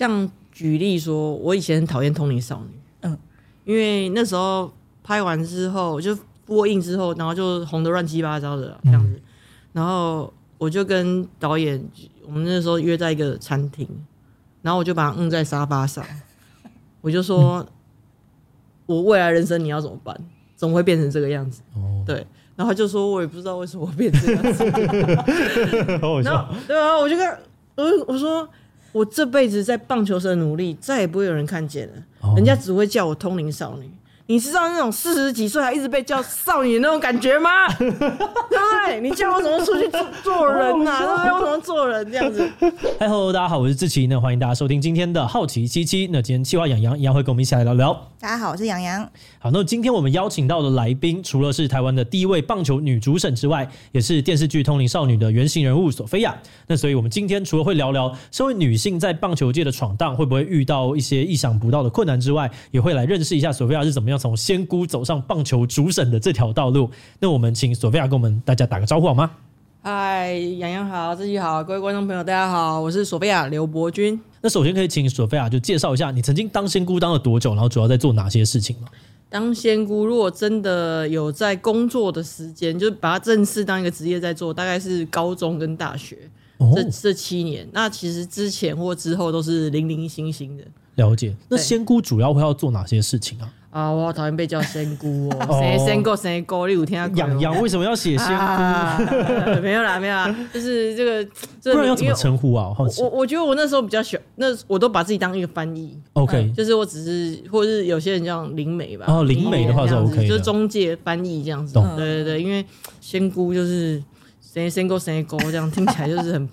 像举例说，我以前很讨厌《通灵少女》，嗯，因为那时候拍完之后就播映之后，然后就红的乱七八糟的这样子，嗯、然后我就跟导演，我们那时候约在一个餐厅，然后我就把他摁在沙发上，我就说，嗯、我未来人生你要怎么办？怎么会变成这个样子？哦，对，然后他就说，我也不知道为什么会变成这样子，然后对啊，我就跟我我说。我这辈子在棒球社努力，再也不会有人看见了。Oh. 人家只会叫我通灵少女。你知道那种四十几岁还一直被叫少女的那种感觉吗？对 不对？你叫我怎么出去做做人呐、啊？对不对？我怎么做人这样子？嗨，Hello，大家好，我是志奇。那欢迎大家收听今天的好奇七七。那今天气话洋洋一样会跟我们一起来聊聊。大家好，我是洋洋。好，那今天我们邀请到的来宾，除了是台湾的第一位棒球女主审之外，也是电视剧《通灵少女》的原型人物索菲亚。那所以，我们今天除了会聊聊身为女性在棒球界的闯荡会不会遇到一些意想不到的困难之外，也会来认识一下索菲亚是怎么样从仙姑走上棒球主审的这条道路。那我们请索菲亚跟我们大家打个招呼好吗？嗨，洋洋好，自己好，各位观众朋友大家好，我是索菲亚刘伯君。那首先可以请索菲亚就介绍一下你曾经当仙姑当了多久，然后主要在做哪些事情吗？当仙姑如果真的有在工作的时间，就是把它正式当一个职业在做，大概是高中跟大学、哦、这这七年。那其实之前或之后都是零零星星的。了解。那仙姑主要会要做哪些事情啊？啊，我好讨厌被叫仙姑哦，谁仙姑谁姑，你有听过？洋洋为什么要写仙姑？啊、没有啦，没有啦，就是这个，这个、不然要怎么称呼啊？我我，我觉得我那时候比较喜欢，那我都把自己当一个翻译。OK，、嗯、就是我只是，或者是有些人叫灵媒吧。哦，灵媒的话是 OK，就是中介翻译这样子。懂对对对，因为仙姑就是谁仙姑谁姑这样听起来就是很。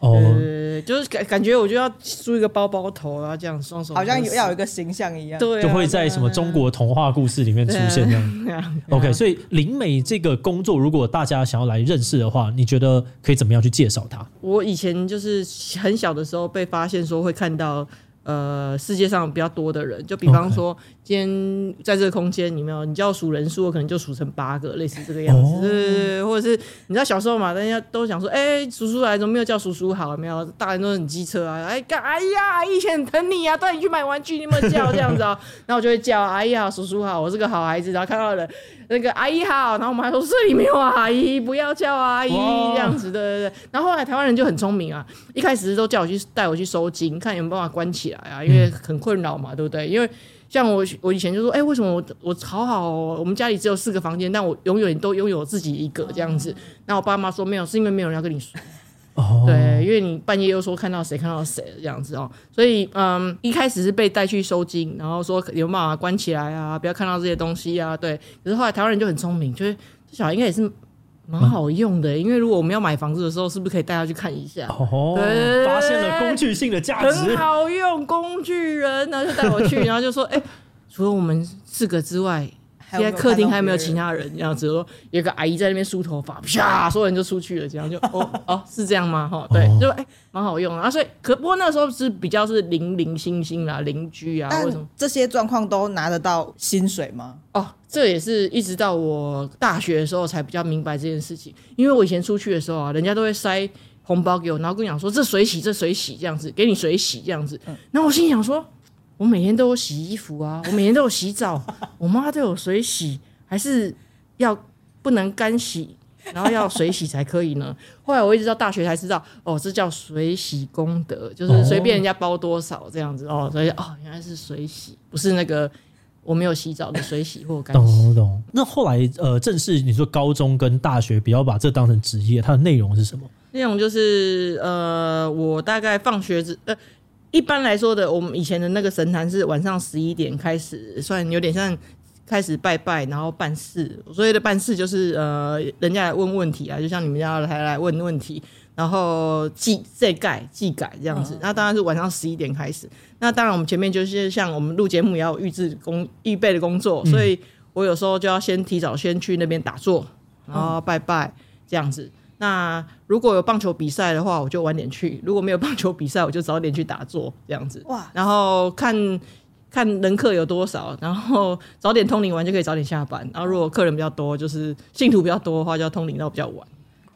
哦，呃，就是感感觉我就要梳一个包包头，然后这样双手，好像有要有一个形象一样，对，就会在什么中国童话故事里面出现这样。OK，所以灵美这个工作，如果大家想要来认识的话，你觉得可以怎么样去介绍它？我以前就是很小的时候被发现说会看到。呃，世界上比较多的人，就比方说，今天在这个空间，你没有，你叫数人数，我可能就数成八个，类似这个样子，哦、或者是你知道小时候嘛，大家都想说，哎、欸，叔叔来，怎么没有叫叔叔好？没有，大人都很机车啊，哎，干，哎呀，以前很疼你啊，带你去买玩具，你有没有叫这样子啊？然后我就会叫，哎呀，叔叔好，我是个好孩子，然后看到人。那个阿姨好，然后我们还说这里没有阿姨，不要叫阿姨这样子，对对对。然后后来台湾人就很聪明啊，一开始都叫我去带我去收金，看有没有办法关起来啊，因为很困扰嘛，对不对？因为像我我以前就说，哎，为什么我我好好，我们家里只有四个房间，但我永远都拥有自己一个这样子。然后我爸妈说没有，是因为没有人要跟你说。Oh. 对，因为你半夜又说看到谁看到谁这样子哦，所以嗯，一开始是被带去收金，然后说有没有办法关起来啊，不要看到这些东西啊。对，可是后来台湾人就很聪明，就是这小孩应该也是蛮好用的，嗯、因为如果我们要买房子的时候，是不是可以带他去看一下？哦，对，发现了工具性的价值，很好用工具人，然后就带我去，然后就说，哎、欸，除了我们四个之外。现在客厅还没有其他人，这样子说，有个阿姨在那边梳头发，啪，所有人就出去了，这样就 哦哦，是这样吗？哈，对，就哎，蛮好用啊。所以可不过那时候是比较是零零星星啦，邻居啊，为什么这些状况都拿得到薪水吗？哦，这也是一直到我大学的时候才比较明白这件事情，因为我以前出去的时候啊，人家都会塞红包给我，然后跟你讲说这水洗，这水洗这样子，给你水洗这样子，然后我心里想说。我每天都有洗衣服啊，我每天都有洗澡，我妈都有水洗，还是要不能干洗，然后要水洗才可以呢？后来我一直到大学才知道，哦，这叫水洗功德，就是随便人家包多少这样子哦，所以哦，原来是水洗，不是那个我没有洗澡的水洗或干洗。懂懂。那后来呃，正式你说高中跟大学比较把这当成职业，它的内容是什么？内容就是呃，我大概放学之呃。一般来说的，我们以前的那个神坛是晚上十一点开始，算有点像开始拜拜，然后办事。所谓的办事就是呃，人家来问问题啊，就像你们家来来问问题，然后祭祭改祭改这样子。那当然是晚上十一点开始。那当然我们前面就是像我们录节目也要有预制工预备的工作，所以我有时候就要先提早先去那边打坐，然后拜拜这样子。那如果有棒球比赛的话，我就晚点去；如果没有棒球比赛，我就早点去打坐这样子。哇！然后看看人客有多少，然后早点通灵完就可以早点下班。然后如果客人比较多，就是信徒比较多的话，就要通灵到比较晚。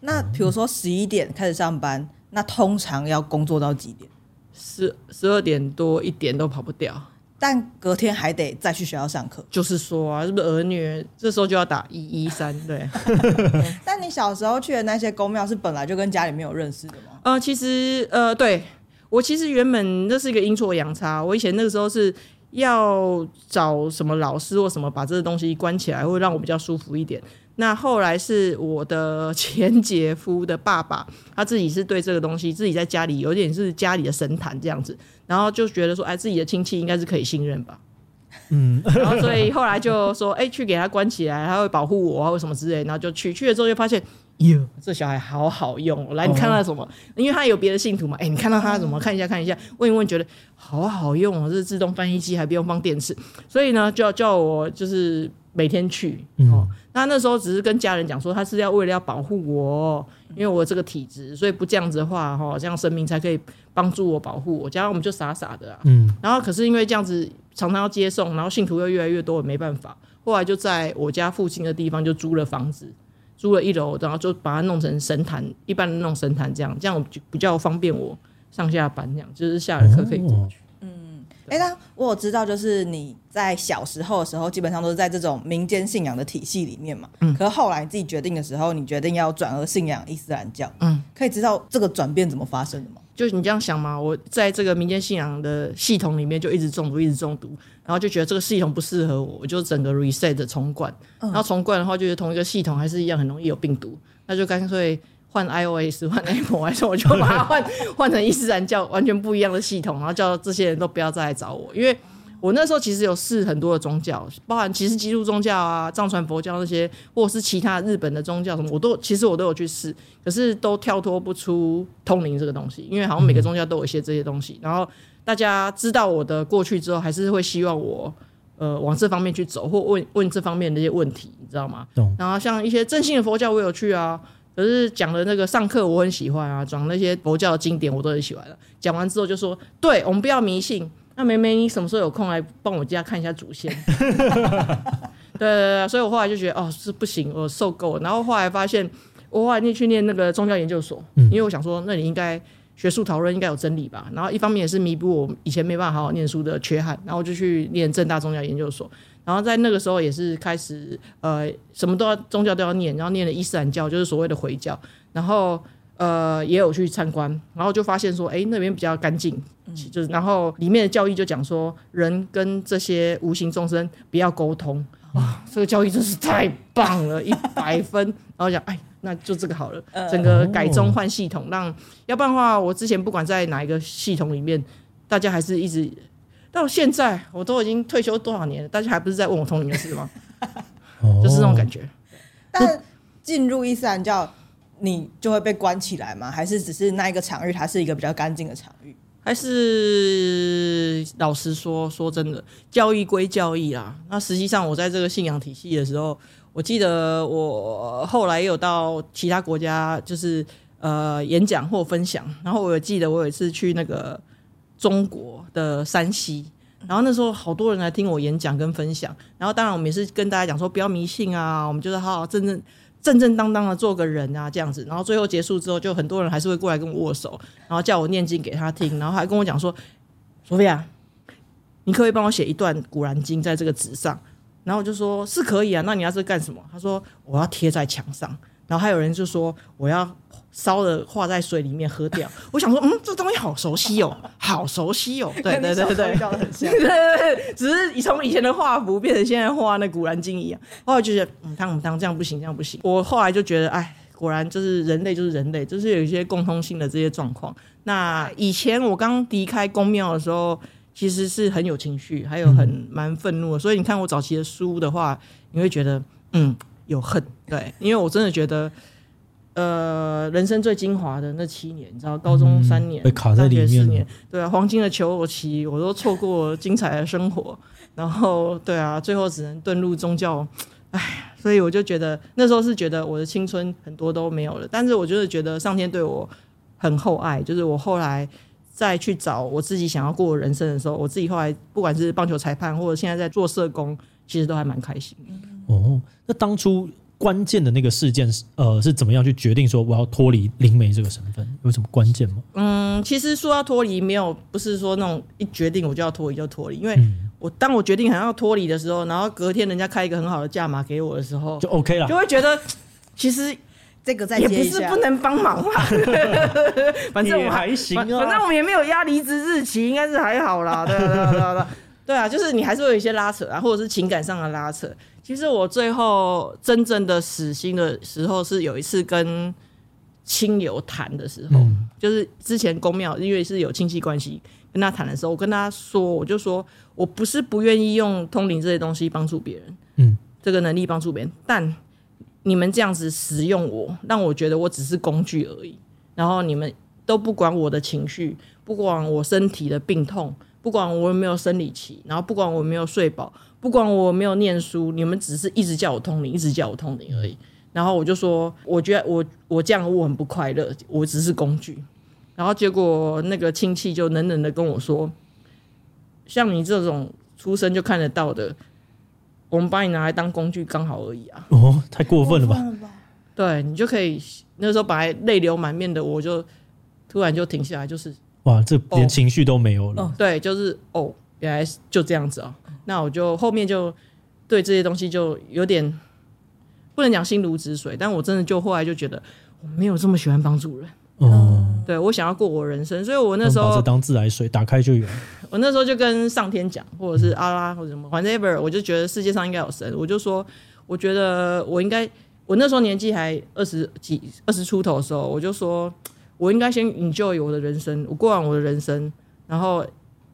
那比如说十一点开始上班，那通常要工作到几点？十十二点多一点都跑不掉。但隔天还得再去学校上课，就是说啊，是不是儿女这时候就要打一一三？对。但你小时候去的那些宫庙是本来就跟家里没有认识的吗？呃，其实呃，对我其实原本那是一个阴错阳差，我以前那个时候是要找什么老师或什么把这个东西关起来，会让我比较舒服一点。那后来是我的前姐夫的爸爸，他自己是对这个东西自己在家里有点是家里的神坛这样子，然后就觉得说，哎，自己的亲戚应该是可以信任吧，嗯，然后所以后来就说，哎，去给他关起来，他会保护我啊，或什么之类，然后就去去了之后就发现，哟，这小孩好好用，来，你看到什么？因为他有别的信徒嘛，哎，你看到他什么？看一下看一下，问一问，觉得好好用哦，这是自动翻译机，还不用放电池，所以呢，就要叫我就是。每天去哦，那那时候只是跟家人讲说，他是要为了要保护我，因为我这个体质，所以不这样子的话哈，这样神明才可以帮助我保护我。加上我们就傻傻的啊，嗯，然后可是因为这样子常常要接送，然后信徒又越来越多，也没办法。后来就在我家附近的地方就租了房子，租了一楼，然后就把它弄成神坛，一般的那种神坛这样，这样就比较方便我上下班，这样就是下了课可以过去。嗯哎，那我有知道，就是你在小时候的时候，基本上都是在这种民间信仰的体系里面嘛。嗯。可是后来你自己决定的时候，你决定要转而信仰伊斯兰教。嗯。可以知道这个转变怎么发生的吗？就你这样想嘛，我在这个民间信仰的系统里面就一直中毒，一直中毒，然后就觉得这个系统不适合我，我就整个 reset 重灌。嗯。然后重灌的话，就是同一个系统还是一样很容易有病毒，那就干脆。换 iOS 换 Apple 还是我就把它换 换成伊斯兰教完全不一样的系统，然后叫这些人都不要再来找我，因为我那时候其实有试很多的宗教，包含其实基督宗教啊、藏传佛教那些，或者是其他日本的宗教什么，我都其实我都有去试，可是都跳脱不出通灵这个东西，因为好像每个宗教都有一些这些东西，然后大家知道我的过去之后，还是会希望我呃往这方面去走，或问问这方面的一些问题，你知道吗？然后像一些正信的佛教，我有去啊。可是讲的那个上课我很喜欢啊，讲那些佛教的经典我都很喜欢的。讲完之后就说，对我们不要迷信。那梅梅你什么时候有空来帮我家看一下祖先？对对对，所以我后来就觉得哦是不行，我受够了。然后后来发现，我后来去念那个宗教研究所，因为我想说那里应该学术讨论应该有真理吧。然后一方面也是弥补我以前没办法好好念书的缺憾，然后就去念正大宗教研究所。然后在那个时候也是开始，呃，什么都要宗教都要念，然后念了伊斯兰教，就是所谓的回教。然后呃，也有去参观，然后就发现说，哎，那边比较干净，就是然后里面的教义就讲说，人跟这些无形众生不要沟通。哇，这个教义真是太棒了，一百分。然后讲，哎，那就这个好了，整 个改宗换系统，让要不然的话，我之前不管在哪一个系统里面，大家还是一直。到现在我都已经退休多少年了，大家还不是在问我通灵的事吗？就是这种感觉。但进入伊斯兰教，你就会被关起来吗？还是只是那一个场域，它是一个比较干净的场域？还是老实说，说真的，教义归教义啦。那实际上，我在这个信仰体系的时候，我记得我后来有到其他国家，就是呃演讲或分享。然后我记得我有一次去那个。中国的山西，然后那时候好多人来听我演讲跟分享，然后当然我们也是跟大家讲说不要迷信啊，我们就是好好正正正正当当的做个人啊这样子，然后最后结束之后，就很多人还是会过来跟我握手，然后叫我念经给他听，然后还跟我讲说，索菲亚，你可以帮我写一段古兰经在这个纸上，然后我就说是可以啊，那你要这干什么？他说我要贴在墙上，然后还有人就说我要。烧了化在水里面喝掉，我想说，嗯，这东西好熟悉哦，好熟悉哦，对对对对，对对 对，只是从以前的画符变成现在画那古兰经一样，后来就觉得，嗯，汤姆汤这样不行，这样不行。我后来就觉得，哎，果然就是人类就是人类，就是有一些共通性的这些状况。那以前我刚离开宫庙的时候，其实是很有情绪，还有很蛮愤怒的。所以你看我早期的书的话，你会觉得，嗯，有恨，对，因为我真的觉得。呃，人生最精华的那七年，你知道，高中三年，被、嗯、卡在里面，四年，对啊，黄金的求偶期，我都错过精彩的生活，然后，对啊，最后只能遁入宗教，哎，所以我就觉得那时候是觉得我的青春很多都没有了，但是我就是觉得上天对我很厚爱，就是我后来再去找我自己想要过的人生的时候，我自己后来不管是棒球裁判，或者现在在做社工，其实都还蛮开心的。哦，那当初。关键的那个事件是呃是怎么样去决定说我要脱离灵媒这个身份？有什么关键吗？嗯，其实说要脱离没有，不是说那种一决定我就要脱离就脱离，因为我当我决定还要脱离的时候，然后隔天人家开一个很好的价码给我的时候，就 OK 了，就会觉得其实这个在也不是不能帮忙嘛，反正我还，还行啊，反正我们也没有压离职日期，应该是还好啦，对对对对对。对啊，就是你还是会有一些拉扯啊，或者是情感上的拉扯。其实我最后真正的死心的时候，是有一次跟亲友谈的时候，嗯、就是之前宫庙因为是有亲戚关系跟他谈的时候，我跟他说，我就说我不是不愿意用通灵这些东西帮助别人，嗯，这个能力帮助别人，但你们这样子使用我，让我觉得我只是工具而已，然后你们都不管我的情绪，不管我身体的病痛。不管我有没有生理期，然后不管我有没有睡饱，不管我有没有念书，你们只是一直叫我通灵，一直叫我通灵而已。然后我就说，我觉得我我这样我很不快乐，我只是工具。然后结果那个亲戚就冷冷的跟我说，像你这种出生就看得到的，我们把你拿来当工具刚好而已啊！哦，太过分了吧？对，你就可以那时候本来泪流满面的，我就突然就停下来，就是。哇，这连情绪都没有了。哦、对，就是哦，原来就这样子啊、哦。那我就后面就对这些东西就有点不能讲心如止水，但我真的就后来就觉得我没有这么喜欢帮助人。哦，对我想要过我人生，所以我那时候把这当自来水，打开就有。我那时候就跟上天讲，或者是阿拉或者什么，whatever，我就觉得世界上应该有神。我就说，我觉得我应该，我那时候年纪还二十几、二十出头的时候，我就说。我应该先 enjoy 我的人生，我过完我的人生，然后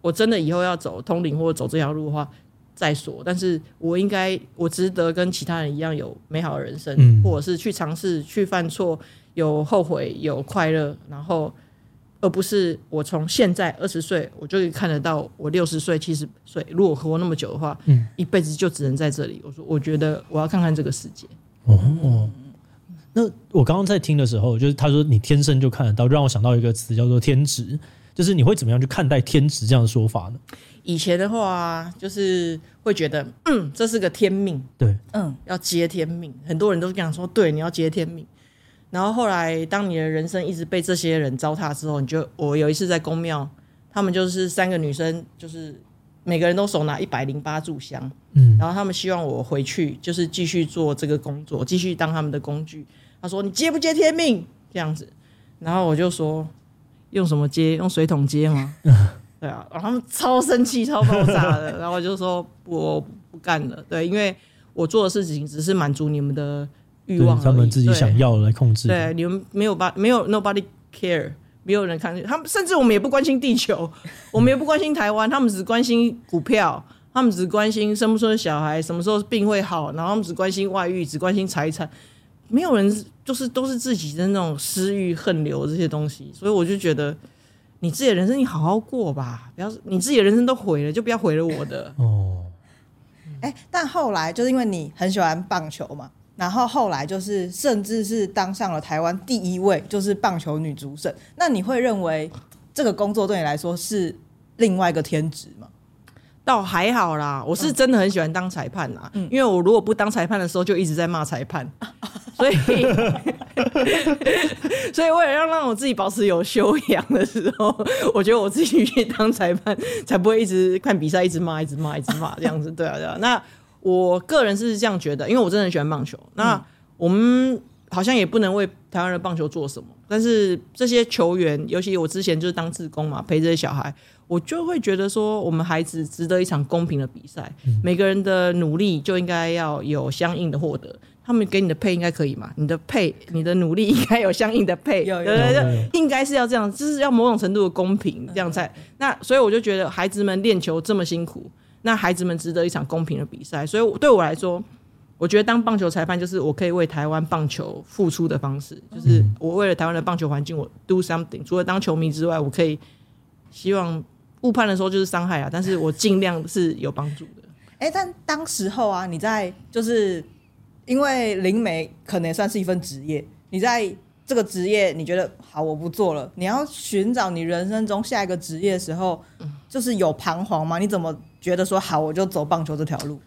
我真的以后要走通灵或者走这条路的话再说。但是我应该，我值得跟其他人一样有美好的人生，嗯、或者是去尝试、去犯错，有后悔、有快乐，然后而不是我从现在二十岁，我就可以看得到我六十岁、七十岁，如果活那么久的话，嗯，一辈子就只能在这里。我说，我觉得我要看看这个世界。哦。哦那我刚刚在听的时候，就是他说你天生就看得到，让我想到一个词叫做天职，就是你会怎么样去看待天职这样的说法呢？以前的话，就是会觉得，嗯，这是个天命，对，嗯，要接天命，很多人都这样说，对，你要接天命。然后后来，当你的人生一直被这些人糟蹋之后，你就，我有一次在公庙，他们就是三个女生，就是每个人都手拿一百零八炷香，嗯，然后他们希望我回去，就是继续做这个工作，继续当他们的工具。他说：“你接不接天命？这样子，然后我就说：用什么接？用水桶接吗？对啊，然后他们超生气、超爆炸的。然后我就说：我不干了。对，因为我做的事情只是满足你们的欲望，他们自己想要来控制。对，你们没有把没有 nobody care，没有人看他们，甚至我们也不关心地球，我们也不关心台湾，他们只关心股票，他们只关心生不生小孩，什么时候病会好，然后他们只关心外遇，只关心财产。”没有人就是都是自己的那种私欲横流这些东西，所以我就觉得你自己的人生你好好过吧，不要你自己的人生都毁了，就不要毁了我的哦。哎、欸，但后来就是因为你很喜欢棒球嘛，然后后来就是甚至是当上了台湾第一位就是棒球女主审，那你会认为这个工作对你来说是另外一个天职吗？倒还好啦，我是真的很喜欢当裁判啦，嗯、因为我如果不当裁判的时候，就一直在骂裁判。所以，所以为了要让我自己保持有修养的时候，我觉得我自己去当裁判，才不会一直看比赛，一直骂，一直骂，一直骂这样子。对啊，对啊。那我个人是这样觉得，因为我真的很喜欢棒球。那我们好像也不能为台湾的棒球做什么，但是这些球员，尤其我之前就是当志工嘛，陪这些小孩，我就会觉得说，我们孩子值得一场公平的比赛，每个人的努力就应该要有相应的获得。他们给你的配应该可以嘛？你的配，你的努力应该有相应的配，对对对，应该是要这样，就是要某种程度的公平，这样才那。所以我就觉得孩子们练球这么辛苦，那孩子们值得一场公平的比赛。所以对我来说，我觉得当棒球裁判就是我可以为台湾棒球付出的方式，就是我为了台湾的棒球环境，我 do something。除了当球迷之外，我可以希望误判的时候就是伤害啊，但是我尽量是有帮助的。哎、欸，但当时候啊，你在就是。因为灵媒可能也算是一份职业，你在这个职业你觉得好，我不做了。你要寻找你人生中下一个职业的时候，就是有彷徨吗？你怎么觉得说好，我就走棒球这条路？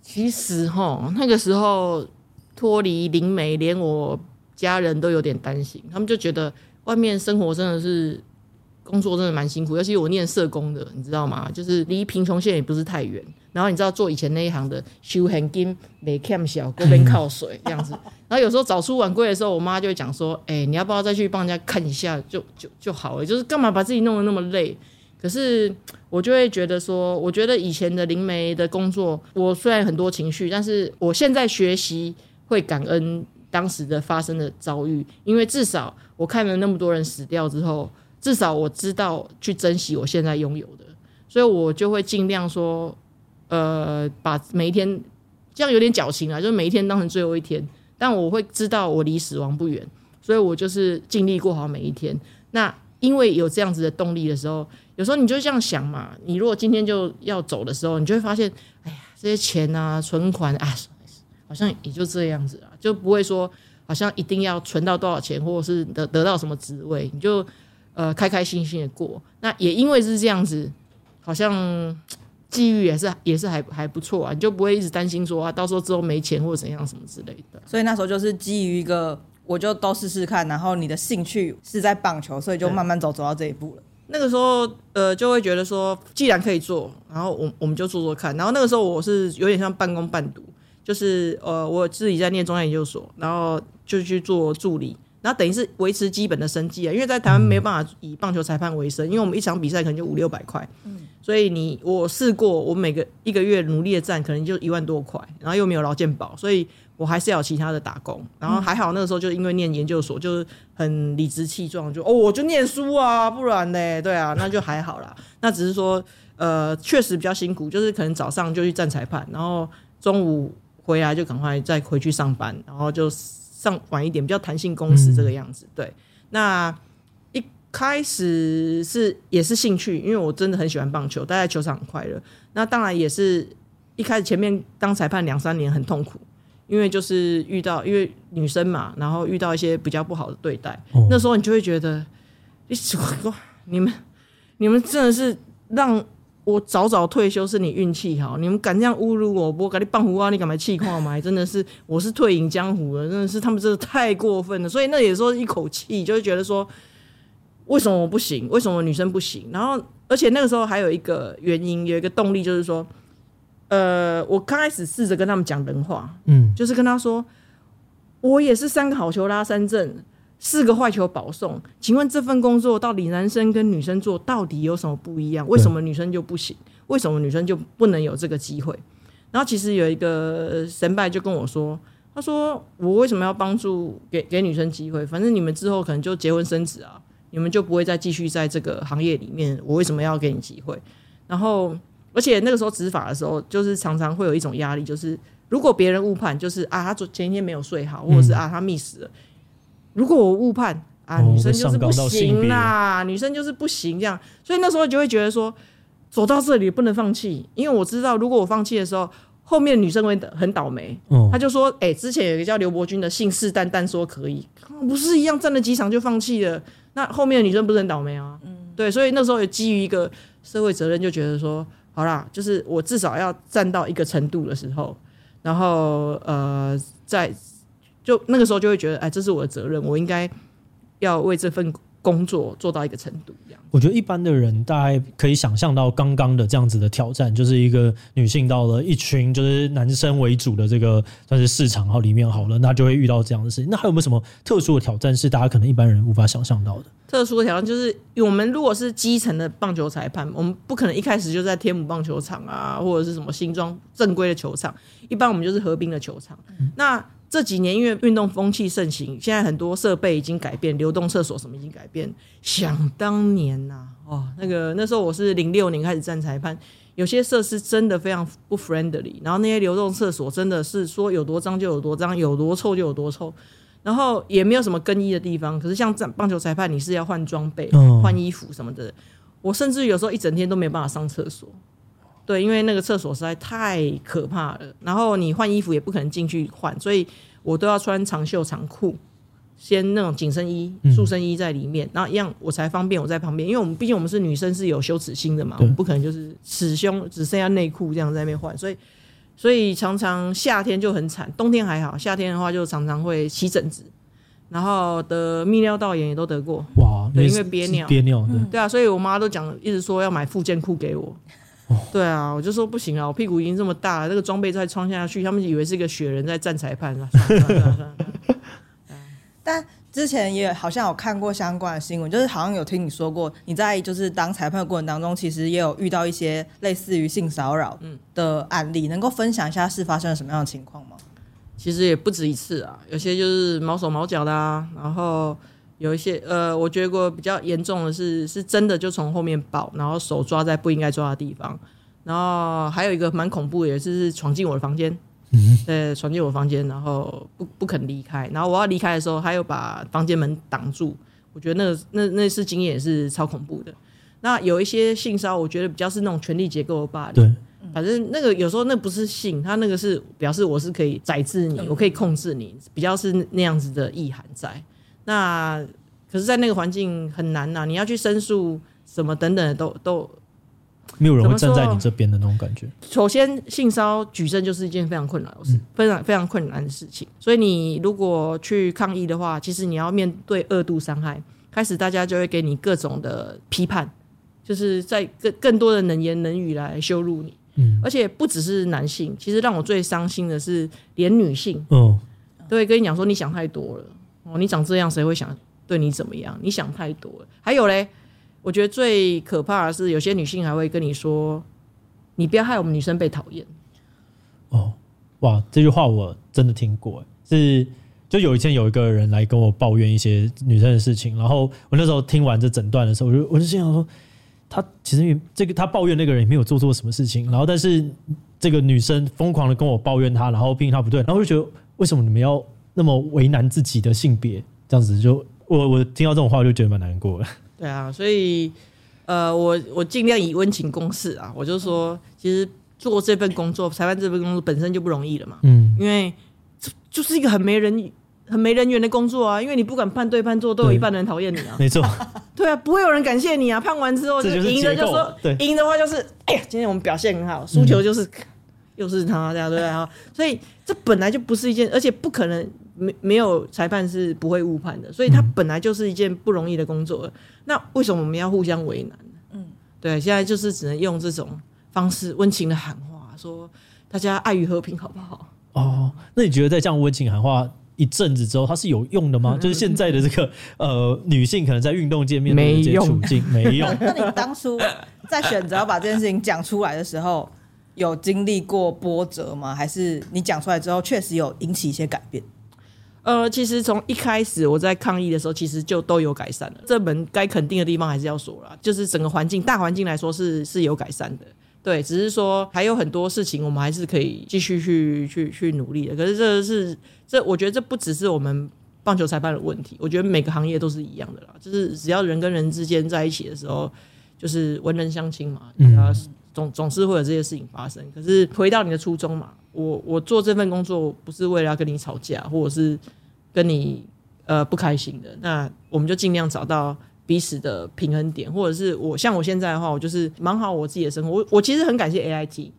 其实哈，那个时候脱离灵媒，连我家人都有点担心，他们就觉得外面生活真的是。工作真的蛮辛苦，尤其我念社工的，你知道吗？就是离贫穷线也不是太远。然后你知道做以前那一行的，修很金，没看小，锅边靠水这样子。然后有时候早出晚归的时候，我妈就会讲说：“哎、欸，你要不要再去帮人家看一下，就就就好了。就是干嘛把自己弄得那么累？”可是我就会觉得说，我觉得以前的灵媒的工作，我虽然很多情绪，但是我现在学习会感恩当时的发生的遭遇，因为至少我看了那么多人死掉之后。至少我知道去珍惜我现在拥有的，所以我就会尽量说，呃，把每一天这样有点矫情啊，就是每一天当成最后一天。但我会知道我离死亡不远，所以我就是尽力过好每一天。那因为有这样子的动力的时候，有时候你就这样想嘛，你如果今天就要走的时候，你就会发现，哎呀，这些钱啊、存款啊，好像也就这样子啊，就不会说好像一定要存到多少钱，或者是得得到什么职位，你就。呃，开开心心的过，那也因为是这样子，好像 机遇也是也是还还不错啊，你就不会一直担心说啊，到时候之后没钱或者怎样什么之类的。所以那时候就是基于一个，我就都试试看，然后你的兴趣是在棒球，所以就慢慢走走到这一步了。那个时候，呃，就会觉得说，既然可以做，然后我我们就做做看。然后那个时候我是有点像半工半读，就是呃，我自己在念中央研究所，然后就去做助理。那等于是维持基本的生计啊，因为在台湾没有办法以棒球裁判为生，因为我们一场比赛可能就五六百块，嗯，所以你我试过，我每个一个月努力的赚，可能就一万多块，然后又没有劳健保，所以我还是要有其他的打工。然后还好那个时候就因为念研究所，就是很理直气壮，就哦我就念书啊，不然呢，对啊，那就还好啦。那只是说呃确实比较辛苦，就是可能早上就去站裁判，然后中午回来就赶快再回去上班，然后就。上晚一点，比较弹性工时这个样子。对，那一开始是也是兴趣，因为我真的很喜欢棒球，待在球场很快乐。那当然也是一开始前面当裁判两三年很痛苦，因为就是遇到因为女生嘛，然后遇到一些比较不好的对待，哦、那时候你就会觉得，你你们你们真的是让。我早早退休是你运气好，你们敢这样侮辱我，我给你棒胡啊，你敢来气矿吗？真的是，我是退隐江湖了，真的是他们真的太过分了。所以那也说一口气，就会觉得说，为什么我不行？为什么女生不行？然后，而且那个时候还有一个原因，有一个动力，就是说，呃，我刚开始试着跟他们讲人话，嗯，就是跟他说，我也是三个好球拉三阵。四个坏球保送，请问这份工作到底男生跟女生做到底有什么不一样？为什么女生就不行？为什么女生就不能有这个机会？然后其实有一个神拜就跟我说，他说我为什么要帮助给给女生机会？反正你们之后可能就结婚生子啊，你们就不会再继续在这个行业里面，我为什么要给你机会？然后而且那个时候执法的时候，就是常常会有一种压力，就是如果别人误判，就是啊他昨前一天没有睡好，或者是啊他溺死了。如果我误判啊，女生就是不行啦，女生就是不行这样，所以那时候就会觉得说，走到这里不能放弃，因为我知道如果我放弃的时候，后面女生会很倒霉。他就说，哎，之前有一个叫刘伯钧的信誓旦旦说可以，不是一样站了几场就放弃了，那后面的女生不是很倒霉啊？对，所以那时候也基于一个社会责任，就觉得说，好啦，就是我至少要站到一个程度的时候，然后呃，在。就那个时候就会觉得，哎，这是我的责任，我应该要为这份工作做到一个程度。这样，我觉得一般的人大概可以想象到刚刚的这样子的挑战，就是一个女性到了一群就是男生为主的这个算是市场，然后里面好了，那就会遇到这样的事情。那还有没有什么特殊的挑战是大家可能一般人无法想象到的？特殊的挑战就是，我们如果是基层的棒球裁判，我们不可能一开始就在天母棒球场啊，或者是什么新庄正规的球场，一般我们就是河滨的球场。嗯、那这几年因为运动风气盛行，现在很多设备已经改变，流动厕所什么已经改变。想当年呐、啊，哦，那个那时候我是零六年开始站裁判，有些设施真的非常不 friendly，然后那些流动厕所真的是说有多脏就有多脏，有多臭就有多臭，然后也没有什么更衣的地方。可是像站棒球裁判，你是要换装备、换衣服什么的，我甚至有时候一整天都没办法上厕所。对，因为那个厕所实在太可怕了，然后你换衣服也不可能进去换，所以我都要穿长袖长裤，先那种紧身衣、塑身衣在里面，然后一样我才方便我在旁边，因为我们毕竟我们是女生是有羞耻心的嘛，我们不可能就是此胸只剩下内裤这样在那边换，所以所以常常夏天就很惨，冬天还好，夏天的话就常常会起疹子，然后得泌尿道炎也都得过。哇，对，因为憋尿，憋尿，对，对啊，所以我妈都讲，一直说要买附件裤给我。哦、对啊，我就说不行啊，我屁股已经这么大了，这个装备再穿下去，他们以为是一个雪人在站裁判啊。但之前也好像有看过相关的新闻，就是好像有听你说过，你在就是当裁判的过程当中，其实也有遇到一些类似于性骚扰的案例，能够分享一下是发生了什么样的情况吗？其实也不止一次啊，有些就是毛手毛脚的啊，然后有一些呃，我觉得过比较严重的是，是真的就从后面抱，然后手抓在不应该抓的地方，然后还有一个蛮恐怖的，也是闯进我的房间。对，闯进我房间，然后不不肯离开，然后我要离开的时候，他又把房间门挡住。我觉得那个那那次经验也是超恐怖的。那有一些性骚扰，我觉得比较是那种权力结构的霸凌。对，反正那个有时候那不是性，他那个是表示我是可以宰制你，我可以控制你，比较是那样子的意涵在。那可是，在那个环境很难呐、啊，你要去申诉什么等等的都都。没有人会站在你这边的那种感觉。首先，性骚扰举证就是一件非常困难的事，非常非常困难的事情。所以，你如果去抗议的话，其实你要面对二度伤害。开始，大家就会给你各种的批判，就是在更更多的冷言冷语来羞辱你。嗯，而且不只是男性，其实让我最伤心的是，连女性，嗯，都会跟你讲说你想太多了。你长这样，谁会想对你怎么样？你想太多了。还有嘞。我觉得最可怕的是，有些女性还会跟你说：“你不要害我们女生被讨厌。”哦，哇，这句话我真的听过。是，就有一天有一个人来跟我抱怨一些女生的事情，然后我那时候听完这整段的时候，我就我就心想说，他其实这个他抱怨那个人也没有做错什么事情，然后但是这个女生疯狂的跟我抱怨他，然后批评他不对，然后我就觉得为什么你们要那么为难自己的性别？这样子就我我听到这种话，我就觉得蛮难过的。对啊，所以呃，我我尽量以温情攻势啊。我就说，其实做这份工作，裁判这份工作本身就不容易了嘛。嗯，因为这就是一个很没人、很没人缘的工作啊。因为你不管判对判错，都有一半人讨厌你啊。没错。对啊，不会有人感谢你啊。判完之后就赢的就说，赢的话就是，哎呀，今天我们表现很好。输球就是、嗯、又是他这样，对啊。所以这本来就不是一件，而且不可能。没没有裁判是不会误判的，所以他本来就是一件不容易的工作。嗯、那为什么我们要互相为难呢？嗯，对，现在就是只能用这种方式温情的喊话，说大家爱与和平，好不好？哦，那你觉得在这样温情喊话一阵子之后，它是有用的吗？嗯、就是现在的这个 呃女性可能在运动界面对这些处境没用。没用。那你当初在选择要把这件事情讲出来的时候，有经历过波折吗？还是你讲出来之后确实有引起一些改变？呃，其实从一开始我在抗议的时候，其实就都有改善了。这门该肯定的地方还是要说了，就是整个环境、大环境来说是是有改善的。对，只是说还有很多事情我们还是可以继续去去去努力的。可是这是这，我觉得这不只是我们棒球裁判的问题，我觉得每个行业都是一样的啦。就是只要人跟人之间在一起的时候，就是文人相亲嘛，啊，总总是会有这些事情发生。可是回到你的初衷嘛。我我做这份工作不是为了要跟你吵架，或者是跟你呃不开心的，那我们就尽量找到彼此的平衡点，或者是我像我现在的话，我就是忙好我自己的生活。我我其实很感谢 AIT，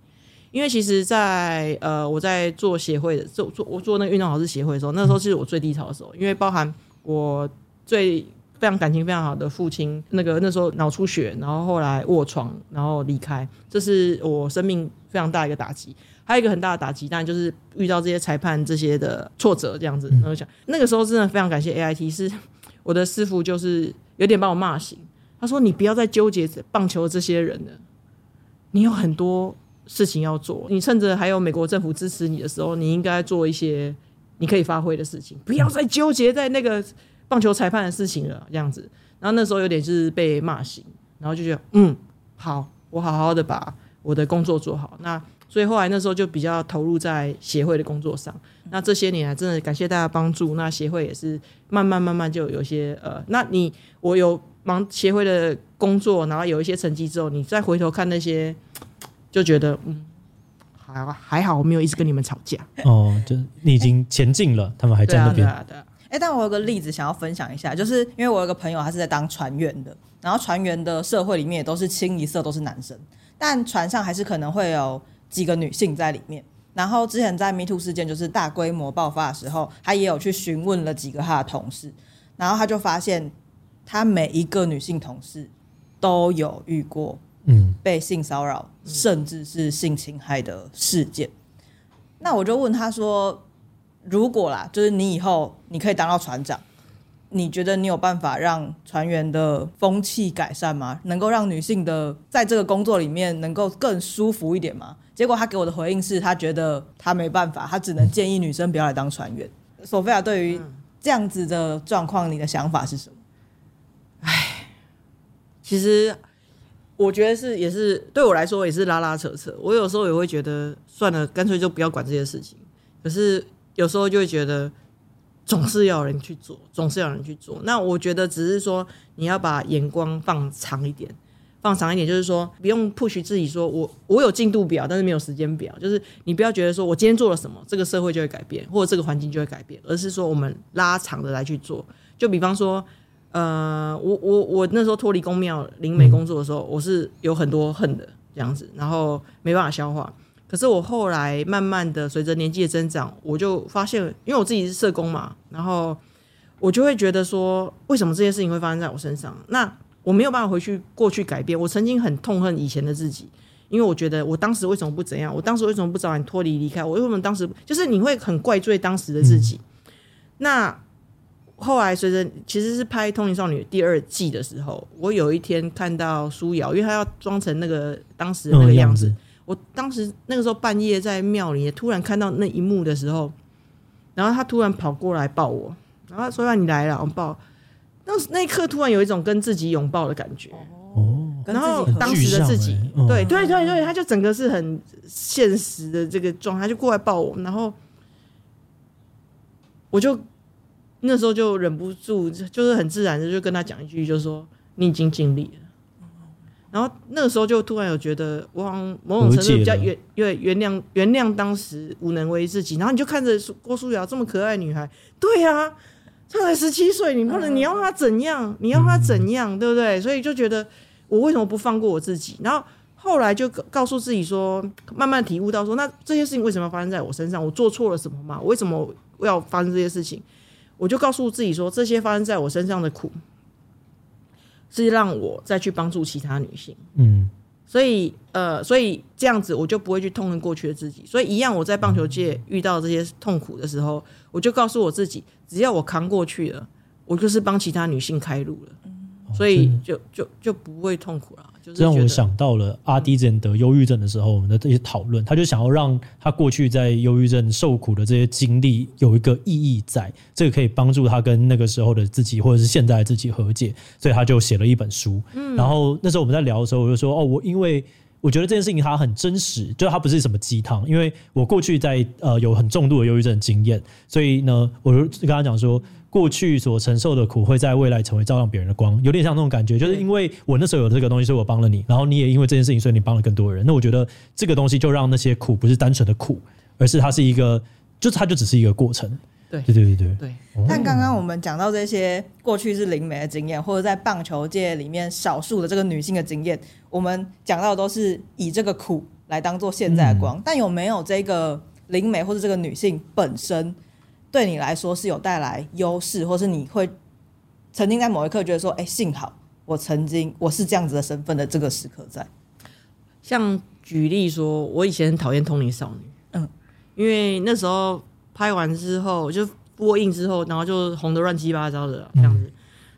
因为其实在，呃我在做协会的做做我做那个运动老师协会的时候，那时候其实我最低潮的时候，因为包含我最非常感情非常好的父亲，那个那时候脑出血，然后后来卧床，然后离开，这是我生命非常大一个打击。还有一个很大的打击，当然就是遇到这些裁判这些的挫折，这样子。然后想那个时候真的非常感谢 AIT，是我的师傅，就是有点把我骂醒。他说：“你不要再纠结棒球这些人了，你有很多事情要做。你趁着还有美国政府支持你的时候，你应该做一些你可以发挥的事情，不要再纠结在那个棒球裁判的事情了。”这样子。然后那时候有点就是被骂醒，然后就觉得嗯，好，我好好的把我的工作做好。那。所以后来那时候就比较投入在协会的工作上。那这些年来真的感谢大家帮助，那协会也是慢慢慢慢就有一些呃，那你我有忙协会的工作，然后有一些成绩之后，你再回头看那些，就觉得嗯，还还好我没有一直跟你们吵架。哦，就你已经前进了，欸、他们还在那边。对啊，对啊。哎、欸，但我有个例子想要分享一下，就是因为我有个朋友，他是在当船员的，然后船员的社会里面也都是清一色都是男生，但船上还是可能会有。几个女性在里面，然后之前在 Me Too 事件就是大规模爆发的时候，他也有去询问了几个他的同事，然后他就发现他每一个女性同事都有遇过嗯被性骚扰，甚至是性侵害的事件。那我就问他说：“如果啦，就是你以后你可以当到船长，你觉得你有办法让船员的风气改善吗？能够让女性的在这个工作里面能够更舒服一点吗？”结果他给我的回应是他觉得他没办法，他只能建议女生不要来当船员。索菲亚对于这样子的状况，你的想法是什么？唉，其实。我觉得是，也是对我来说也是拉拉扯扯。我有时候也会觉得算了，干脆就不要管这些事情。可是有时候就会觉得总是要人去做，总是要人去做。那我觉得只是说你要把眼光放长一点，放长一点，就是说不用 push 自己说，我我有进度表，但是没有时间表。就是你不要觉得说我今天做了什么，这个社会就会改变，或者这个环境就会改变，而是说我们拉长的来去做。就比方说。呃，我我我那时候脱离公庙灵媒工作的时候，我是有很多恨的这样子，然后没办法消化。可是我后来慢慢的随着年纪的增长，我就发现，因为我自己是社工嘛，然后我就会觉得说，为什么这些事情会发生在我身上？那我没有办法回去过去改变。我曾经很痛恨以前的自己，因为我觉得我当时为什么不怎样？我当时为什么不早点脱离离开？我为什么当时就是你会很怪罪当时的自己？嗯、那。后来随着其实是拍《通灵少女》第二季的时候，我有一天看到舒瑶，因为她要装成那个当时的那个样子。我当时那个时候半夜在庙里，突然看到那一幕的时候，然后她突然跑过来抱我，然后说：“让你来了，我抱。”那那一刻突然有一种跟自己拥抱的感觉。哦，然后当时的自己，对对对对，他就整个是很现实的这个状态，就过来抱我，然后我就。那时候就忍不住，就是很自然的就跟他讲一句，就是说你已经尽力了。然后那个时候就突然有觉得，我某种程度比较原原原谅原谅当时无能为自己。然后你就看着郭书瑶这么可爱女孩，对呀、啊，她才十七岁，你不能你要他怎样？你要他怎样？对不对？所以就觉得我为什么不放过我自己？然后后来就告诉自己说，慢慢体悟到说，那这些事情为什么要发生在我身上？我做错了什么吗？我为什么要发生这些事情？我就告诉自己说，这些发生在我身上的苦，是让我再去帮助其他女性。嗯，所以呃，所以这样子我就不会去痛恨过去的自己。所以一样，我在棒球界遇到这些痛苦的时候，我就告诉我自己，只要我扛过去了，我就是帮其他女性开路了。所以就就就不会痛苦了。这让我想到了阿迪之前得忧郁症的时候，我们的这些讨论，他就想要让他过去在忧郁症受苦的这些经历有一个意义在，这个可以帮助他跟那个时候的自己或者是现在的自己和解，所以他就写了一本书。嗯，然后那时候我们在聊的时候，我就说哦，我因为我觉得这件事情它很真实，就它不是什么鸡汤，因为我过去在呃有很重度的忧郁症经验，所以呢，我就跟他讲说。过去所承受的苦，会在未来成为照亮别人的光，有点像那种感觉，就是因为我那时候有这个东西，所以我帮了你，然后你也因为这件事情，所以你帮了更多人。那我觉得这个东西就让那些苦不是单纯的苦，而是它是一个，就是它就只是一个过程。对对对对对。对。但刚刚我们讲到这些过去是灵媒的经验，或者在棒球界里面少数的这个女性的经验，我们讲到的都是以这个苦来当做现在的光。嗯。但有没有这个灵媒或者这个女性本身？对你来说是有带来优势，或是你会曾经在某一刻觉得说：“哎，幸好我曾经我是这样子的身份的这个时刻在。”像举例说，我以前很讨厌通灵少女，嗯，因为那时候拍完之后就播映之后，然后就红的乱七八糟的这样子，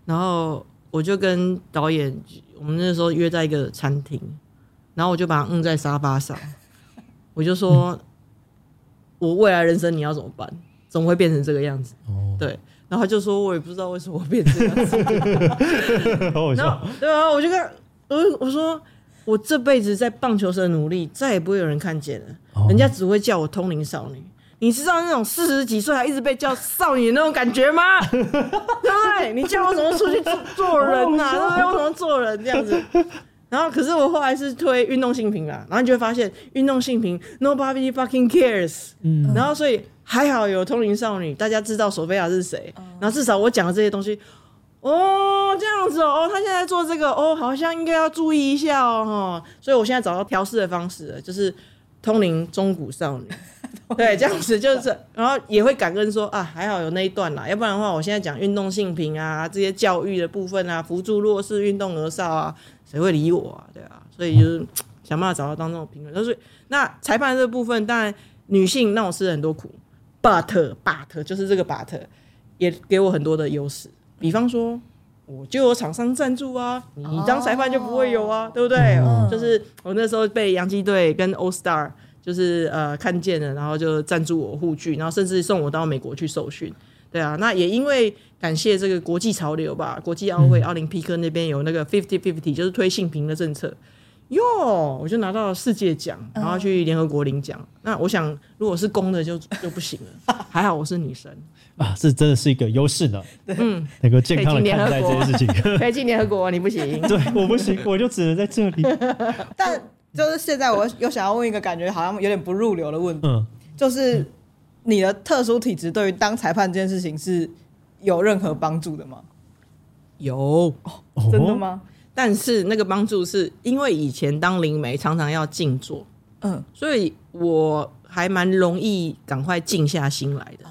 然后我就跟导演，我们那时候约在一个餐厅，然后我就把他摁在沙发上，我就说：“我未来人生你要怎么办？”怎么会变成这个样子？哦，对，然后他就说，我也不知道为什么会变成这样子。好好笑。对啊，我就跟我我说，我这辈子在棒球社努力，再也不会有人看见了。哦、人家只会叫我通灵少女。你知道那种四十几岁还一直被叫少女那种感觉吗？对 不对？你叫我怎么出去做做人呐、啊？对不对？我怎么做人这样子？然后，可是我后来是推运动性平啦，然后你就会发现运动性平，nobody fucking cares。嗯，然后所以。还好有通灵少女，大家知道索菲亚是谁，然后至少我讲的这些东西，哦，这样子哦，他现在做这个哦，好像应该要注意一下哦，所以我现在找到调试的方式了，就是通灵中古少女，对，这样子就是，然后也会感恩说啊，还好有那一段啦，要不然的话，我现在讲运动性平啊，这些教育的部分啊，扶助弱势、运动儿少啊，谁会理我啊？对啊，所以就是想办法找到当中的平衡。就是那裁判这部分，当然女性让我吃了很多苦，but but 就是这个 but 也给我很多的优势，比方说。我就有厂商赞助啊，你当裁判就不会有啊，oh. 对不对？嗯、就是我那时候被洋基队跟 All Star 就是呃看见了，然后就赞助我护具，然后甚至送我到美国去受训。对啊，那也因为感谢这个国际潮流吧，国际奥会奥林匹克那边有那个 Fifty Fifty，就是推性平的政策。哟，我就拿到了世界奖，然后去联合国领奖。嗯、那我想，如果是公的就就不行了。还好我是女生啊，这真的是一个优势呢。嗯，能够健康的看待这件事情。可以进联合国，你不行。对，我不行，我就只能在这里。但就是现在，我又想要问一个感觉好像有点不入流的问题，嗯，就是你的特殊体质对于当裁判这件事情是有任何帮助的吗？有，哦、真的吗？但是那个帮助是因为以前当灵媒常常要静坐，嗯，所以我还蛮容易赶快静下心来的。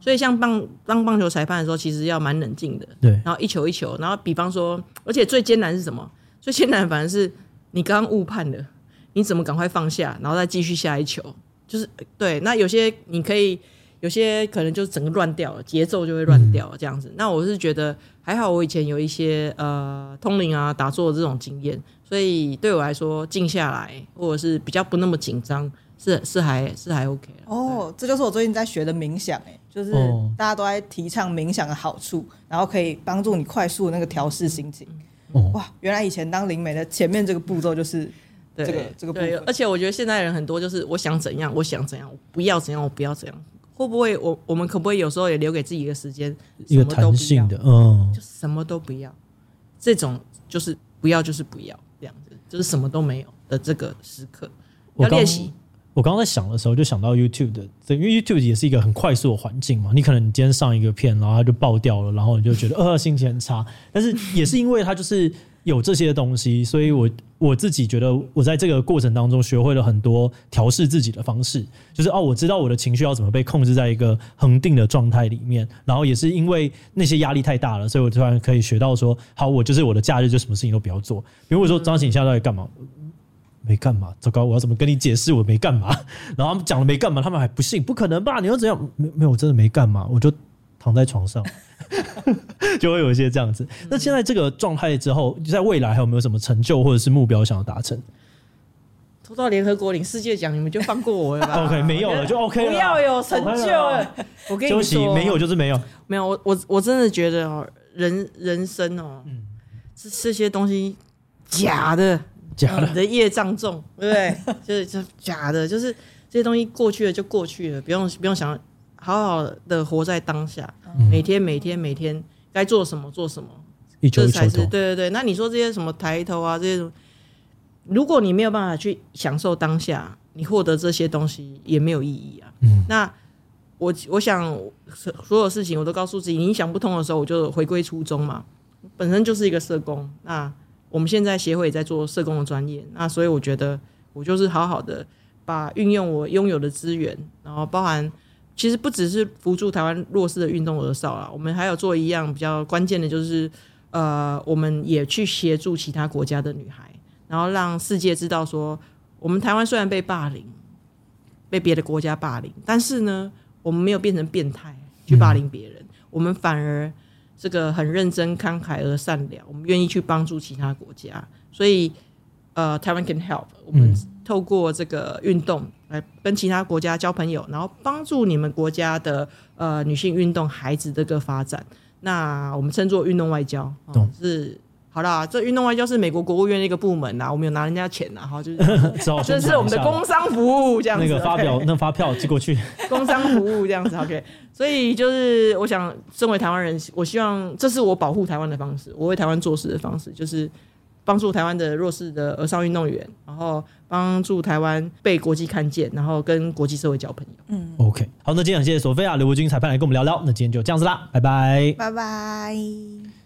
所以像棒当棒球裁判的时候，其实要蛮冷静的，对。然后一球一球，然后比方说，而且最艰难是什么？最艰难反而是你刚刚误判了，你怎么赶快放下，然后再继续下一球？就是对。那有些你可以。有些可能就整个乱掉了，节奏就会乱掉了这样子。嗯、那我是觉得还好，我以前有一些呃通灵啊、打坐的这种经验，所以对我来说静下来或者是比较不那么紧张，是是还是还 OK 哦，这就是我最近在学的冥想，哎，就是大家都在提倡冥想的好处，然后可以帮助你快速那个调试心情。哦、哇，原来以前当灵媒的前面这个步骤就是这个这个步骤。而且我觉得现在人很多就是我想怎样，我想怎样，我不要怎样，我不要怎样。会不会我我们可不可以有时候也留给自己一个时间，一个弹性的，嗯，就什么都不要，这种就是不要就是不要这样子，就是什么都没有的这个时刻要练习。我刚刚在想的时候，就想到 YouTube 的，因为 YouTube 也是一个很快速的环境嘛。你可能你今天上一个片，然后它就爆掉了，然后你就觉得呃心情很差。但是也是因为它就是。有这些东西，所以我我自己觉得，我在这个过程当中学会了很多调试自己的方式，就是哦，我知道我的情绪要怎么被控制在一个恒定的状态里面，然后也是因为那些压力太大了，所以我突然可以学到说，好，我就是我的假日就什么事情都不要做。比如我说张晴，你现在在干嘛？没干嘛，糟糕，我要怎么跟你解释我没干嘛？然后他们讲了没干嘛，他们还不信，不可能吧？你又怎样？没没有，我真的没干嘛，我就。躺在床上，就会有一些这样子。那现在这个状态之后，在未来还有没有什么成就或者是目标想要达成？投到联合国领世界奖，你们就放过我了吧？OK，没有了就 OK 了。不要有成就，我跟你说，休息没有就是没有，没有。我我我真的觉得哦，人人生哦，嗯，这这些东西假的，假的，你的业障重，对不对？就是就假的，就是这些东西过去了就过去了，不用不用想。好好的活在当下，每天每天每天该做什么做什么，一球一球这才是对对对。那你说这些什么抬头啊这些，如果你没有办法去享受当下，你获得这些东西也没有意义啊。嗯，那我我想所有事情我都告诉自己，你想不通的时候，我就回归初衷嘛。本身就是一个社工，那我们现在协会也在做社工的专业，那所以我觉得我就是好好的把运用我拥有的资源，然后包含。其实不只是扶助台湾弱势的运动而少啦，我们还有做一样比较关键的，就是呃，我们也去协助其他国家的女孩，然后让世界知道说，我们台湾虽然被霸凌，被别的国家霸凌，但是呢，我们没有变成变态去霸凌别人，我们反而这个很认真、慷慨而善良，我们愿意去帮助其他国家，所以呃，台湾 can help 我们。透过这个运动来跟其他国家交朋友，然后帮助你们国家的呃女性运动孩子这个发展，那我们称作运动外交，哦、是好啦，这运动外交是美国国务院的一个部门呐，我们有拿人家钱呐，哈，就是 这是我们的工商服务这样子，那个发表那发票寄过去，工商服务这样子，OK，所以就是我想，身为台湾人，我希望这是我保护台湾的方式，我为台湾做事的方式，就是。帮助台湾的弱势的儿少运动员，然后帮助台湾被国际看见，然后跟国际社会交朋友。嗯，OK，好，那今天感谢索菲亚刘国军裁判来跟我们聊聊，那今天就这样子啦，拜拜，拜拜。